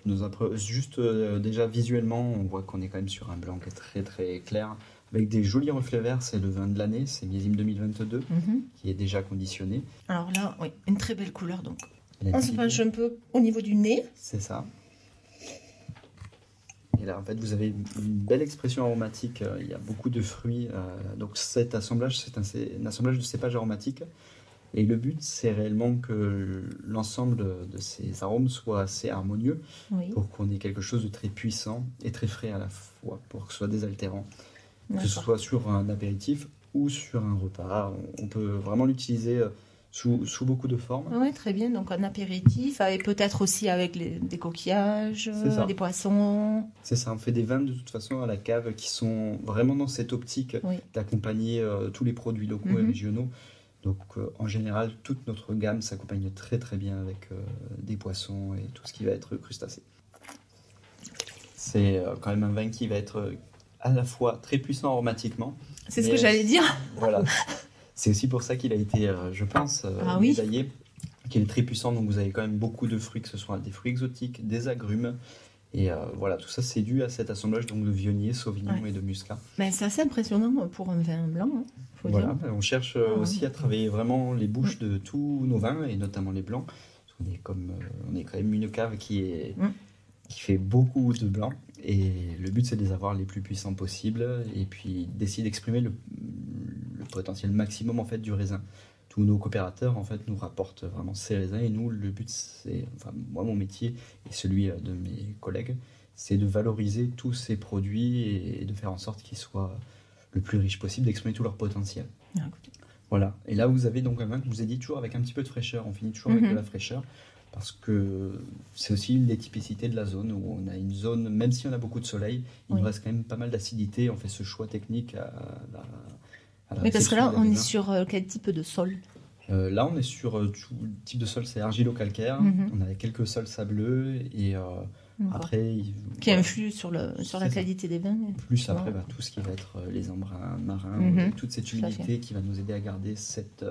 juste euh, déjà visuellement, on voit qu'on est quand même sur un blanc qui est très très clair, avec des jolis reflets verts. C'est le vin de l'année, c'est millésime 2022, Mhm. qui est déjà conditionné. Alors là, oui, une très belle couleur donc. On se penche un peu au niveau du nez. C'est ça. Et là, en fait, vous avez une belle expression aromatique. euh, Il y a beaucoup de fruits. euh, donc, cet assemblage, c'est un, c'est un assemblage de cépages aromatiques. Et le but, c'est réellement que l'ensemble de ces arômes soit assez harmonieux Oui. pour qu'on ait quelque chose de très puissant et très frais à la fois, pour que ce soit désaltérant. Que ce soit sur un apéritif ou sur un repas. On- peut vraiment l'utiliser euh, sous, sous beaucoup de formes. Oui, très bien. Donc un apéritif, et peut-être aussi avec les- des coquillages, ça. des poissons. C'est ça, on fait des vins de toute façon à la cave qui sont vraiment dans cette optique Oui. d'accompagner euh, tous les produits locaux et Mhm. régionaux. Donc euh, en général, toute notre gamme s'accompagne très très bien avec euh, des poissons et tout ce qui va être crustacé. C'est euh, quand même un vin qui va être à la fois très puissant aromatiquement. C'est ce que j'allais dire. Voilà. C'est aussi pour ça qu'il a été, je pense, Ah oui. médaillé, qu'il est très puissant. Donc vous avez quand même beaucoup de fruits, que ce soit des fruits exotiques, des agrumes. Et euh, voilà, tout ça c'est dû à cet assemblage donc, de vionnier, sauvignon Ouais. et de muscat. Mais c'est assez impressionnant pour un vin blanc. hein, faut Voilà, dire. on cherche euh, Ah, aussi ouais. à travailler vraiment les bouches de tous nos vins et notamment les blancs. Parce qu'on est comme, euh, on est quand même une cave qui est Mm. qui fait beaucoup de blancs et le but c'est de les avoir les plus puissants possibles et puis d'essayer d'exprimer le, le potentiel maximum en fait du raisin. Tous nos coopérateurs en fait nous rapportent vraiment ces raisins et nous le but c'est, enfin moi mon métier et celui euh, de mes collègues, c'est de valoriser tous ces produits et de faire en sorte qu'ils soient le plus riches possible, d'exprimer tout leur potentiel. Ah. Voilà. Et là, vous avez donc un vin que je vous ai dit toujours avec un petit peu de fraîcheur. On finit toujours avec Mhm. de la fraîcheur parce que c'est aussi une des typicités de la zone où on a une zone, même si on a beaucoup de soleil, il Oui. nous reste quand même pas mal d'acidité. On fait ce choix technique à la. Mais parce que là, on est sur euh, quel type de sol? Euh, là, on est sur euh, tout le type de sol, c'est argilo-calcaire. Mhm. On a quelques sols sableux et euh, après. il- Qui voilà. influe sur, le, sur la ça. qualité des vins. Plus après, bah, tout ce qui va être les embruns marins, Mhm. toute cette humidité qui va nous aider à garder cette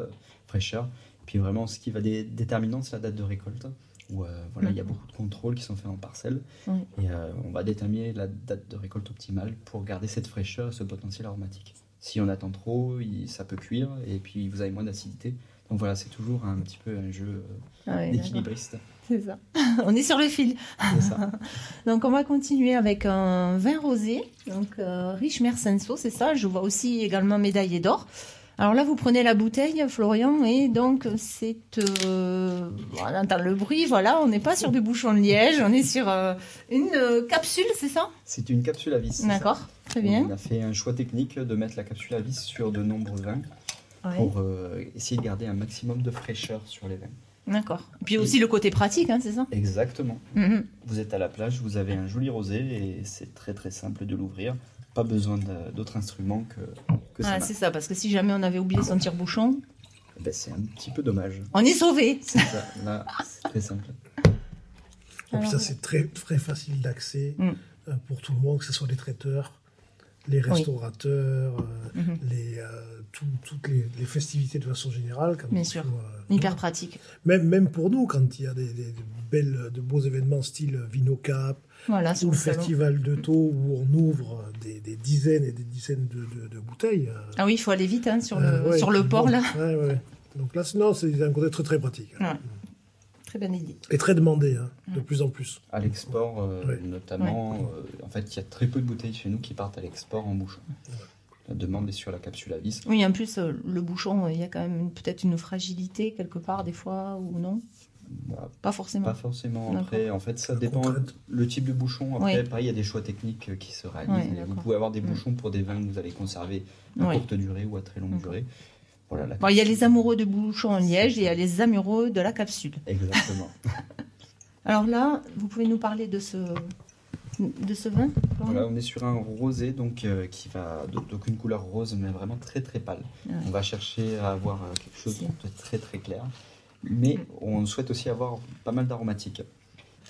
fraîcheur. Puis vraiment, ce qui va être déterminant, c'est la date de récolte. Où voilà, il y a Mhm. beaucoup de contrôles qui sont faits en parcelle. Et on va déterminer la date de récolte optimale pour garder cette fraîcheur et ce potentiel aromatique. Si on attend trop, il- ça peut cuire et puis vous avez moins d'acidité. Donc voilà, c'est toujours un petit peu un jeu euh, Ah ouais, d'équilibriste. C'est ça. (laughs) on est sur le fil. Ça. (laughs) Donc on va continuer avec un vin rosé, donc euh, riche Mersenso, c'est ça. Je vois aussi également médaillé d'or. Alors là, vous prenez la bouteille, Florian, et donc c'est... euh, voilà, on entend le bruit, voilà, on n'est pas sur du bouchon de liège, on est sur euh, une euh, capsule, c'est ça? C'est une capsule à vis. D'accord, très bien. On a fait un choix technique de mettre la capsule à vis sur de nombreux vins. Ouais, pour euh, essayer de garder un maximum de fraîcheur sur les vins. D'accord. Puis aussi le côté pratique, hein, c'est ça? Exactement. Mhm. Vous êtes à la plage, vous avez un joli rosé et c'est très très simple de l'ouvrir. Pas besoin d'autres instruments que, que Ah, ça. c'est ça, parce que si jamais on avait oublié son tire-bouchon, Ben, c'est un petit peu dommage. on est sauvé. C'est ça. Là, c'est très simple. Et puis Alors, ça, c'est très, très facile d'accès Mm. euh, pour tout le monde, que ce soit les traiteurs, les restaurateurs, euh, Mhm. les, euh, tout- toutes les, les festivités de façon générale. quand Bien sûr. faut, euh, Hyper pratique. même, même pour nous, quand il y a des, des- de belles, de beaux événements style Vinocap Voilà, ou le festival de Taux où on ouvre des, des dizaines et des dizaines de, de- de bouteilles. Ah oui, il faut aller vite hein, sur le, sur le port, bon, là. ouais, ouais. Donc là, sinon, c'est un côté très très pratique. Ouais. Très bonne idée. Et très demandé, hein, de Mm. plus en plus. À l'export, euh, notamment, euh, en fait, il y a très peu de bouteilles chez nous qui partent à l'export en bouchon. La demande est sur la capsule à vis. Oui, en plus, euh, le bouchon, il y a quand même peut-être une fragilité quelque part, des fois, ou non? Bah, Pas forcément. Pas forcément. Après, en fait, ça dépend le type de bouchon. Après, Oui. pareil, il y a des choix techniques qui se réalisent. Vous pouvez avoir des Mm. bouchons pour des vins que vous allez conserver à Oui. courte durée ou à très longue D'accord. durée. Voilà. la Bon, il y a les amoureux de bouchon en liège et il y a les amoureux de la capsule. Exactement. (laughs) Alors là, vous pouvez nous parler de ce, de ce vin voilà, on est sur un rosé donc euh, qui va donc une couleur rose mais vraiment très très pâle. Ouais. On va chercher à avoir euh, quelque chose de très très clair, mais on souhaite aussi avoir pas mal d'aromatiques.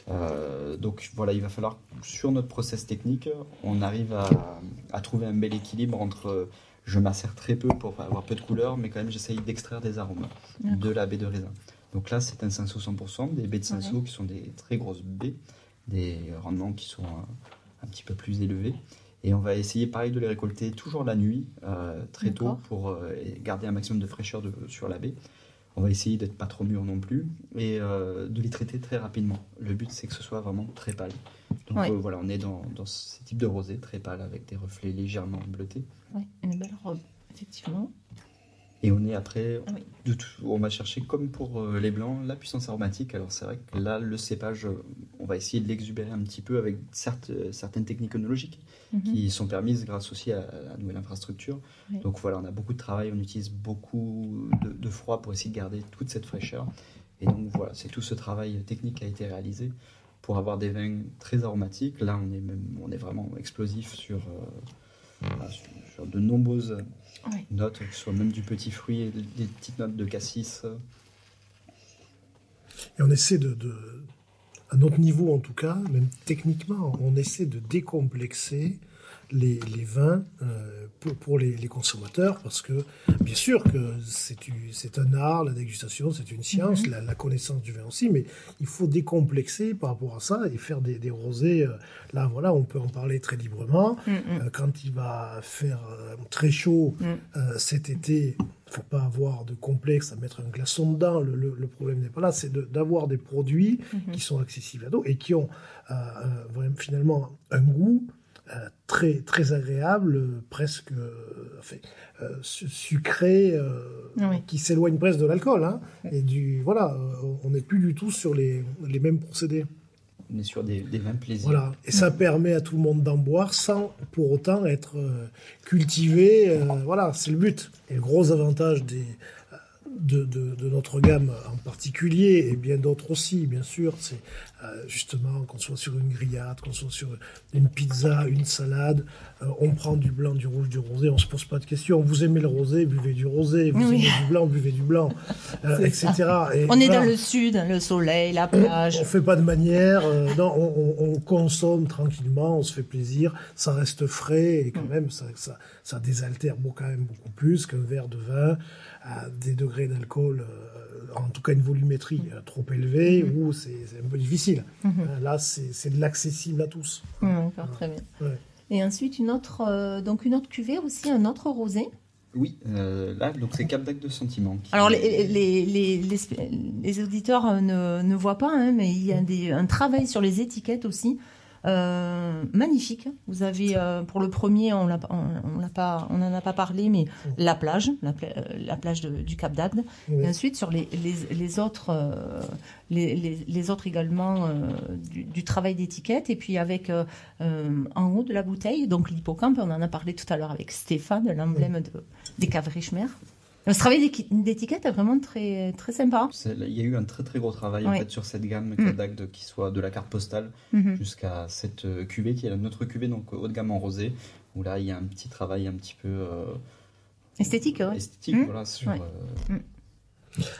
Euh, donc voilà, il va falloir, sur notre process technique, on arrive à, à trouver un bel équilibre entre je macère très peu pour avoir peu de couleurs, mais quand même j'essaye d'extraire des arômes de la baie de raisin. Donc là, c'est un cinceau 100%, des baies de cinceau qui sont des très grosses baies, des rendements qui sont un, un petit peu plus élevés. Et on va essayer pareil de les récolter toujours la nuit, euh, très tôt, pour euh, garder un maximum de fraîcheur de- sur la baie. On va essayer d'être pas trop mûr non plus et euh, de les traiter très rapidement. Le but c'est que ce soit vraiment très pâle. Donc Ouais. euh, voilà, on est dans, dans ce type de rosé très pâle avec des reflets légèrement bleutés. Oui, une belle robe, effectivement. Et on est après, oui. de tout- on va chercher comme pour euh, les blancs la puissance aromatique. Alors c'est vrai que là le cépage, euh, on va essayer de l'exubérer un petit peu avec certes, euh, certaines techniques œnologiques Mhm. qui sont permises grâce aussi à la nouvelle infrastructure. Oui. Donc voilà, on a beaucoup de travail, on utilise beaucoup de, de froid pour essayer de garder toute cette fraîcheur. Et donc voilà, c'est tout ce travail technique qui a été réalisé pour avoir des vins très aromatiques. Là, on est, même, on est vraiment explosif sur, euh, voilà, sur, sur de nombreuses Oui. notes, que ce soit même du petit fruit et des petites notes de cassis. Et on essaie de, de, à notre niveau en tout cas, même techniquement, on essaie de décomplexer les, les vins euh, pour, pour les, les consommateurs parce que bien sûr que c'est un art, la dégustation, c'est une science, la, la connaissance du vin aussi, mais il faut décomplexer par rapport à ça et faire des, des rosés. euh, là, voilà, on peut en parler très librement. Mm, mm. Euh, quand il va faire très chaud Mm. cet été, il faut pas avoir de complexe à mettre un glaçon dedans. Le, le- le problème n'est pas là, c'est de- d'avoir des produits Mhm. qui sont accessibles à tous et qui ont finalement un goût euh, très très agréable, euh, presque euh, enfin, euh, sucré, euh, Oui. qui s'éloigne presque de l'alcool. hein. et du voilà, on n'est plus du tout sur les, les mêmes procédés. On est sur des, des vins plaisir. Voilà, et ça permet à tout le monde d'en boire sans pour autant être cultivé. euh, voilà, c'est le but. Et le gros avantage des, de, de- de notre gamme en particulier, et bien d'autres aussi, bien sûr, c'est justement qu'on soit sur une grillade, qu'on soit sur une pizza, une salade, euh, on prend du blanc, du rouge, du rosé, on se pose pas de questions. Vous aimez le rosé, buvez du rosé. Vous Oui. aimez du blanc, buvez du blanc, (laughs) euh, etc. Et On est voilà. dans le sud, le soleil, la plage. On fait pas de manière, euh, non, on, on- on consomme tranquillement, on se fait plaisir, ça reste frais et quand même ça, ça, ça désaltère beaucoup, quand même beaucoup plus qu'un verre de vin à des degrés d'alcool, euh, en tout cas une volumétrie euh, trop élevée où c'est c'est un peu difficile. Mhm. Euh, Là, c'est c'est de l'accessible à tous. Mm, D'accord, très bien. Ouais. Et ensuite, une autre, euh, donc une autre cuvée aussi, un autre rosé. Oui, euh, là, donc c'est Cap d'Ac de Sentiment. qui- Alors, les, les, les, les, les auditeurs ne, ne voient pas, hein, mais il y a des, un travail sur les étiquettes aussi. Euh, magnifique. Vous avez euh, pour le premier, on l'a, on, on l'a pas, on n'en a pas parlé, mais la plage, la, pla- euh, la plage de- du Cap d'Agde. Oui. Et ensuite sur les, les, les autres, euh, les, autres également du, du travail d'étiquette. Et puis avec en haut de la bouteille, donc l'hippocampe, on en a parlé tout à l'heure avec Stéphane, l'emblème de, des caves. Ce travail d'étiquette est vraiment très, très sympa. Il y a eu un très très gros travail en fait sur cette gamme Mm. D'Agde, qui soit de la carte postale Mhm. jusqu'à cette euh, cuvée qui est notre cuvée donc haut de gamme en rosé où là il y a un petit travail un petit peu euh, Esthétique, ouais. esthétique Mm. voilà sur Ouais. euh,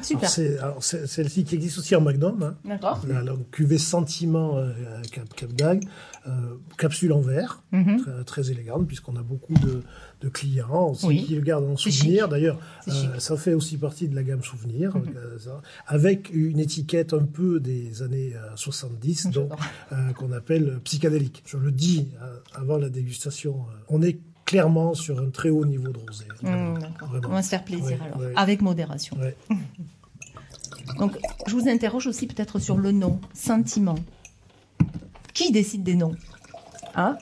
Super. Alors, c'est- Celle-ci qui existe aussi en Magnum, hein. D'accord. la, la cuvée Sentiment euh, Cap, Cap d'Agde, euh, capsule en verre. Mhm. très, très élégante, puisqu'on a beaucoup de, de clients aussi Oui. qui le gardent en souvenir. D'ailleurs, euh, ça fait aussi partie de la gamme souvenir, Mhm. euh, avec une étiquette un peu des années euh, 70, (laughs) donc J'adore. euh, qu'on appelle psychédélique. Je le dis avant la dégustation, on est clairement sur un très haut niveau de rosé. Mmh. On va se faire plaisir Ouais, alors, ouais. avec modération. Ouais. (laughs) Donc, je vous interroge aussi peut-être sur le nom, sentiment. Qui décide des noms? Hein?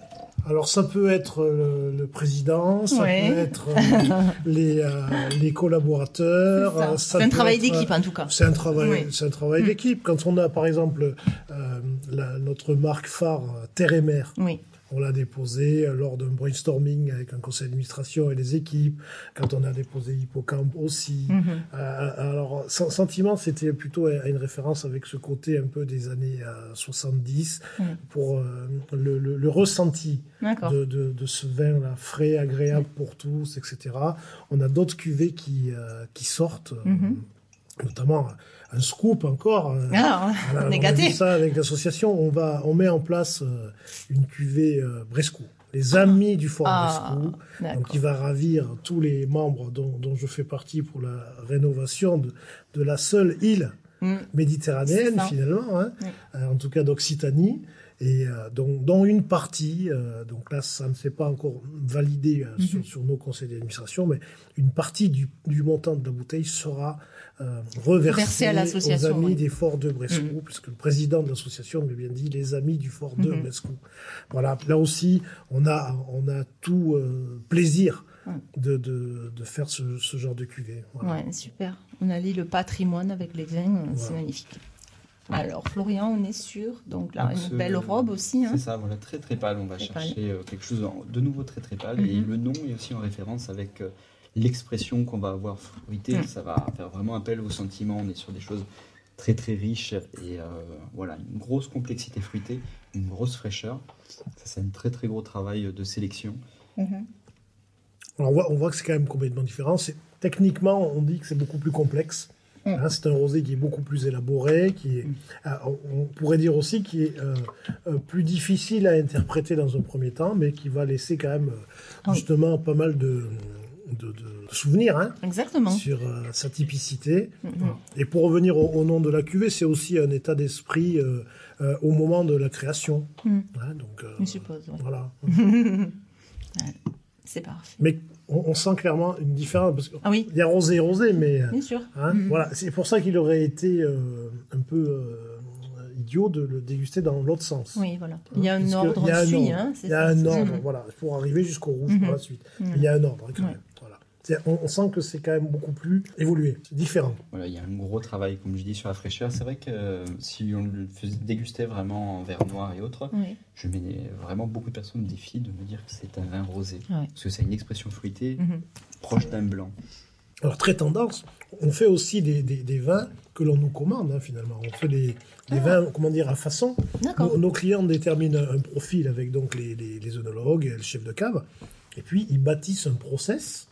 Alors ça peut être le, le président, ça Ouais. peut être euh, (laughs) les, euh, les collaborateurs. C'est euh, un travail d'équipe en tout cas. C'est un travail, c'est un travail Mm. d'équipe. Quand on a, par exemple, euh, la- notre marque phare euh, Terre et Mer, Oui. On l'a déposée euh, lors d'un brainstorming avec un conseil d'administration et les équipes. Quand on a déposé Hippocampe aussi. Mhm. Euh, alors, Sen- Sentiment, c'était plutôt à une référence avec ce côté un peu des années euh, 70 Mm. pour euh, le, le- le ressenti de, de- de ce vin là frais, agréable pour tous, etc. On a d'autres cuvées qui, euh, qui sortent. euh, Mhm. notamment un scoop encore. euh, Ah, voilà, on est (laughs) ça avec l'association. On va, on met en place euh, une cuvée euh, Brescou. Les amis du fort Ah, Brescou. Donc, qui va ravir tous les membres dont, dont je fais partie pour la rénovation de, de la seule île Mm. méditerranéenne, finalement, hein, Oui. euh, en tout cas d'Occitanie, et euh, dont, dont une partie, euh, donc là, ça ne s'est pas encore validé euh, sur, sur nos conseils d'administration, mais une partie du, du montant de la bouteille sera euh, à aux amis oui. des forts de Brescou, Mhm. puisque le président de l'association m'a bien dit les amis du fort de Mhm. Brescou. Voilà, là aussi, on a, on a tout euh, plaisir Ouais. de, de, de faire ce, ce genre de cuvée. Voilà. Ouais, super. On allie le patrimoine avec les vins, euh, c'est magnifique. Alors, Florian, on est sûr. Donc là, Donc, une belle robe aussi. Hein. C'est ça, voilà, très très pâle. On va Très chercher euh, quelque chose de nouveau très très pâle. Et Mhm. le nom est aussi en référence avec euh, l'expression qu'on va avoir fruitée. Mhm. Ça va faire vraiment appel au sentiment. On est sur des choses très très riches et euh, voilà, une grosse complexité fruitée, une grosse fraîcheur. Ça, c'est un très très gros travail de sélection. Mhm. Alors, on, voit, on voit que c'est quand même complètement différent. C'est- Techniquement, on dit que c'est beaucoup plus complexe. Mm. Hein, c'est un rosé qui est beaucoup plus élaboré, qui est, Mm. ah, on- pourrait dire aussi qui est euh, euh, plus difficile à interpréter dans un premier temps, mais qui va laisser quand même euh, justement pas mal de, de- de souvenirs hein, Exactement. sur euh, sa typicité. Mhm. Et pour revenir au, au nom de la cuvée, c'est aussi un état d'esprit euh, euh, au moment de la création. Mm. Hein, donc, Je suppose, ouais. voilà. (laughs) C'est parfait. Mais on, on sent clairement une différence. Parce que Ah oui, il y a rosé et rosé, mais bien sûr. hein, Mhm. voilà, c'est pour ça qu'il aurait été un peu idiot de le déguster dans l'autre sens. Oui, voilà. Il y a un Puisque ordre il y a un suit, ordre. hein, Il y a ça, un ordre, voilà, pour arriver jusqu'au rouge par la suite. Mhm. Il y a un ordre quand Ouais. même. On, on sent que c'est quand même beaucoup plus évolué, c'est différent. Voilà, il y a un gros travail, comme je dis, sur la fraîcheur. C'est vrai que euh, si on le faisait déguster vraiment en verre noir et autres, Oui. je mets vraiment beaucoup de personnes au défi de me dire que c'est un vin rosé. Ouais. Parce que c'est une expression fruitée Mhm. proche d'un blanc. Alors, très tendance, on fait aussi des, des- des vins que l'on nous commande, hein, finalement. On fait des, des Ah. vins, comment dire, à façon. Nos, nos clients déterminent un, profil avec donc les, les, les œnologues et le chef de cave. Et puis, ils bâtissent un process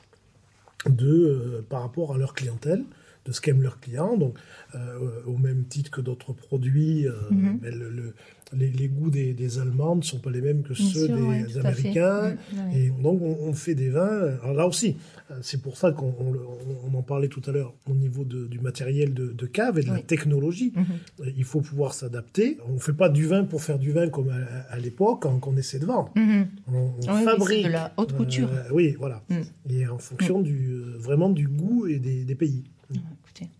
de, euh, par rapport à leur clientèle, de ce qu'aiment leurs clients. Donc, euh, au même titre que d'autres produits, euh, le- le- les, les goûts des, des Allemands ne sont pas les mêmes que Bien ceux sûr, des. Américains. Ouais. Et donc, on, on fait des vins. Alors là aussi, c'est pour ça qu'on on on- on en parlait tout à l'heure au niveau de- du matériel de, de cave et de la technologie. Mhm. Euh, Il faut pouvoir s'adapter. On ne fait pas du vin pour faire du vin comme à, à l'époque, quand qu'on essaie de vendre. Mhm. On, on oui, fabrique. de la haute couture. euh, oui, voilà. Mm. Et en fonction du, euh, vraiment du goût et des, des pays.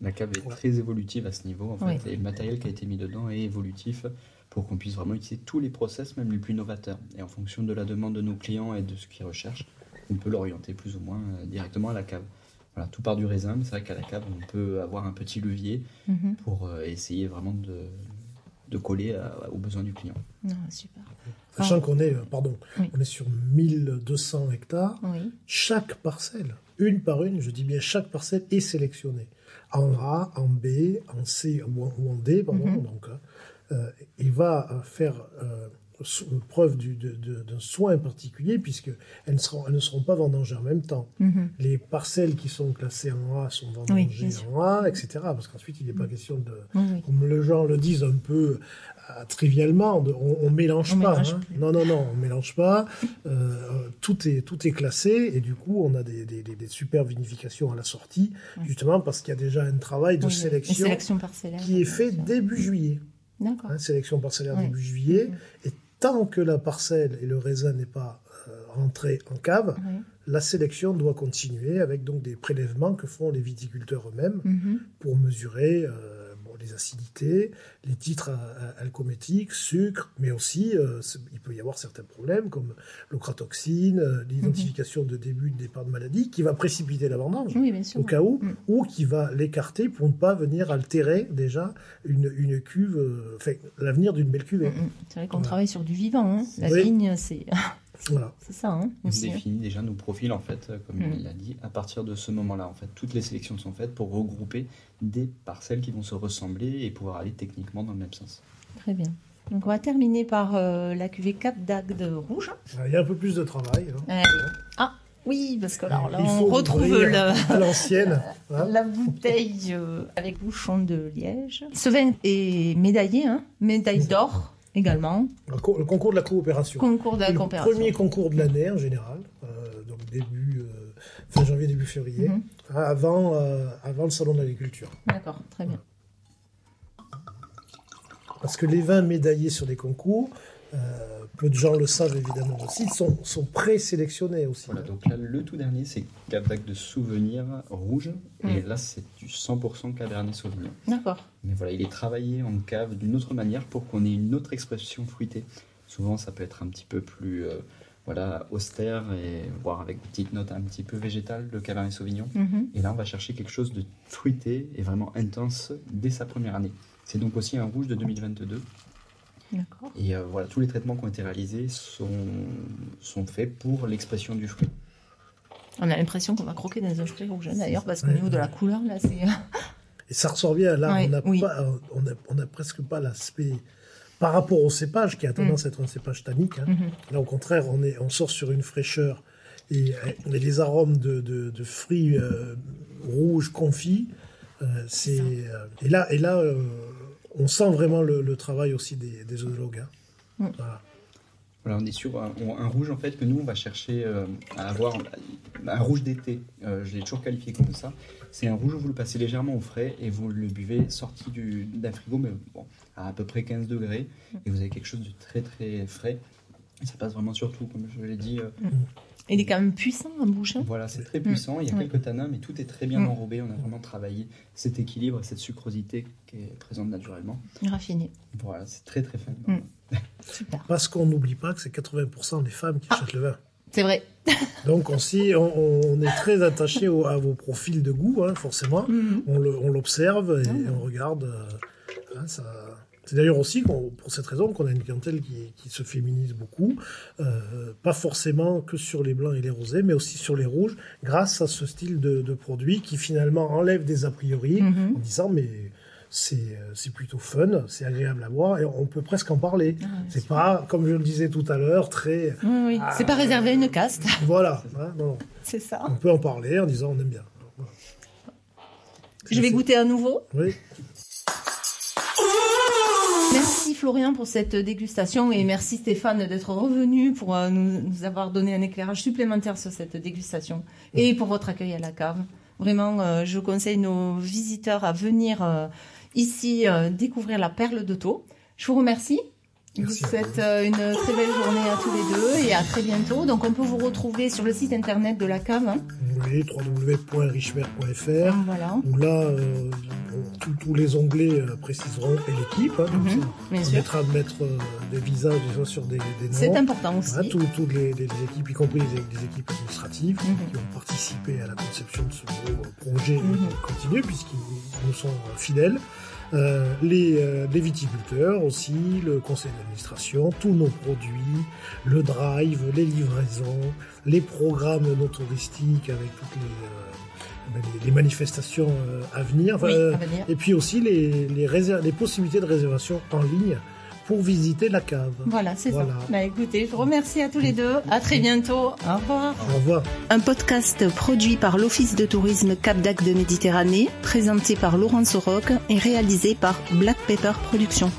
La cave est Ouais. très évolutive à ce niveau, en fait, Oui. et le matériel qui a été mis dedans est évolutif pour qu'on puisse vraiment utiliser tous les process, même les plus novateurs. Et en fonction de la demande de nos clients et de ce qu'ils recherchent, on peut l'orienter plus ou moins euh, directement à la cave. Voilà, tout part du raisin, mais c'est vrai qu'à la cave, on peut avoir un petit levier Mhm. pour euh, essayer vraiment de, de coller à- aux besoins du client. Non, super. Sachant Ah. qu'on est, euh, pardon, Oui. on est sur 1200 hectares. Oui. Chaque parcelle, une par une, je dis bien chaque parcelle, est sélectionnée. En A, en B, en C ou en, ou en D, pardon. Mhm. Donc, euh, il va euh, faire euh, preuve du- d'un soin particulier, puisqu'elles ne seront, elles ne seront pas vendangées en même temps. Mhm. Les parcelles qui sont classées en A sont vendangées en A, etc. Parce qu'ensuite, il n'est pas question de, Oui, comme les gens le disent un peu euh, trivialement, de- on, on mélange On pas. mélange hein. plus. Non, non, non, on mélange pas. Euh, tout est tout est classé et du coup, on a des, des, des- des super vinifications à la sortie, Ouais. justement parce qu'il y a déjà un travail de sélection sélection qui est fait début juillet. Hein, sélection parcellaire début juillet. Mhm. Et tant que la parcelle et le raisin n'est pas euh, rentré en cave, Oui. la sélection doit continuer avec donc des prélèvements que font les viticulteurs eux-mêmes Mhm. pour mesurer euh, les acidités, les titres a- alcoométiques, sucre, mais aussi euh, il peut y avoir certains problèmes comme l'ocratoxine, euh, l'identification de début de départ de maladie qui va précipiter la vendange Oui, au cas où, Mm. ou qui va l'écarter pour ne pas venir altérer déjà une, une cuve, euh, enfin l'avenir d'une belle cuvée. Mhm. C'est vrai qu'on Voilà. travaille sur du vivant. hein. La Oui. vigne, c'est (laughs) Voilà. c'est ça. Hein, On hein. définit déjà nos profils, en fait, euh, comme Mm. il l'a dit, à partir de ce moment-là. En fait, toutes les sélections sont faites pour regrouper des parcelles qui vont se ressembler et pouvoir aller techniquement dans le même sens. Très bien. Donc on va terminer par euh, la cuvée Cap d'Agde rouge. Il y a un peu plus de travail. hein. Euh, ah, Oui, parce que alors là, on retrouve à l'ancienne. (laughs) hein. la bouteille euh, avec bouchon de liège. Ce vin est médaillé, hein, médaille d'or également, Le co- le concours de la coopération. concours de la le coopération. premier concours de l'année en général, euh, donc début euh, fin janvier, début février, Mhm. avant, euh, avant le salon de l'agriculture. D'accord, très bien. Parce que les vins médaillés sur des concours, euh, peu de gens le savent évidemment aussi, sont, sont présélectionnés aussi. Voilà, donc là, le tout dernier, c'est d'Agde de Souvenir rouge. Et là, c'est du 100% Cabernet Sauvignon. D'accord. Mais voilà, il est travaillé en cave d'une autre manière pour qu'on ait une autre expression fruitée. Souvent, ça peut être un petit peu plus euh, voilà, austère et voire avec une petite note un petit peu végétale de Cabernet Sauvignon. Mhm. Et là, on va chercher quelque chose de fruité et vraiment intense dès sa première année. C'est donc aussi un rouge de 2022. Et euh, voilà, tous les traitements qui ont été réalisés sont, sont faits pour l'expression du fruit. On a l'impression qu'on va croquer dans un fruit rouge hein, d'ailleurs, parce qu'au niveau de la couleur, là, c'est. (laughs) Et ça ressort bien. Là, Ouais, on n'a oui. pas, on a, on a presque pas l'aspect par rapport au cépage qui a tendance à être un cépage tannique. hein. Mhm. Là, au contraire, on, est, on sort sur une fraîcheur et, et les arômes de, de- de fruits euh, rouges confits. euh, c'est euh, et là, et là, euh, on sent vraiment le, le travail aussi des, des œnologues. hein. Mm. Voilà. Voilà, on est sur un, un rouge en fait que nous on va chercher euh, à avoir un rouge d'été. Euh, je l'ai toujours qualifié comme ça. C'est un rouge où vous le passez légèrement au frais et vous le buvez sorti du- d'un frigo, mais bon, à à peu près 15 degrés. Et vous avez quelque chose de très très frais. Et ça passe vraiment sur tout, comme je l'ai dit. euh, Il est quand même puissant en bouche. hein. Voilà, c'est très puissant. Il y a Mm. quelques tanins, mais tout est très bien Mm. enrobé. On a vraiment travaillé cet équilibre et cette sucrosité qui est présente naturellement. Raffiné. Voilà, c'est très très fin. Mm. (laughs) Super. Parce qu'on n'oublie pas que c'est 80% des femmes qui achètent le vin. C'est vrai. (laughs) Donc aussi, on, on est très attaché au- à vos profils de goût, hein, forcément. On le- on l'observe et Ah. on regarde. euh, hein, ça... C'est d'ailleurs aussi pour cette raison qu'on a une clientèle qui, qui se féminise beaucoup, euh, pas forcément que sur les blancs et les rosés, mais aussi sur les rouges, grâce à ce style de, de produit qui finalement enlève des a priori Mhm. en disant mais c'est euh, c'est plutôt fun, c'est agréable à boire et on peut presque en parler. Ah, c'est pas, comme je le disais tout à l'heure, très Oui, oui. C'est pas réservé à une caste. (laughs) voilà. hein, non, non. C'est ça. On peut en parler en disant on aime bien. Voilà. Je vais goûter à nouveau. Oui. Florian pour cette dégustation et merci Stéphane d'être revenu pour euh, nous, nous avoir donné un éclairage supplémentaire sur cette dégustation et pour votre accueil à la cave. Vraiment, euh, je conseille nos visiteurs à venir euh, ici découvrir la perle de Taux. Je vous remercie. Je vous souhaite euh, une très belle journée à tous les deux et à très bientôt. Donc on peut vous retrouver sur le site internet de la cave. hein. Oui, www.richmer.fr. Voilà. où là, euh, bon, tous- les onglets euh, préciseront et l'équipe. hein, Mhm, on sûr. mettra de mettre euh, des visages déjà sur des, des noms. C'est important aussi. Voilà, tout- toutes les, les- les équipes, y compris les, les équipes administratives, qui- Mhm. qui ont participé à la conception de ce gros projet et qui continuent puisqu'ils nous sont fidèles. Euh, les, euh, les viticulteurs aussi, le conseil d'administration, tous nos produits, le drive, les livraisons, les programmes non touristiques avec toutes les, euh, les, les manifestations euh, à venir. Oui, Euh, à venir. et puis aussi les, les possibilités de réservation en ligne pour visiter la cave. Voilà, c'est Voilà. ça. Bah écoutez, je vous remercie à tous les deux. À très bientôt. Au revoir. Au revoir. Un podcast produit par l'Office de tourisme Cap d'Agde de Méditerranée, présenté par Laurence Roque et réalisé par Black Pepper Productions.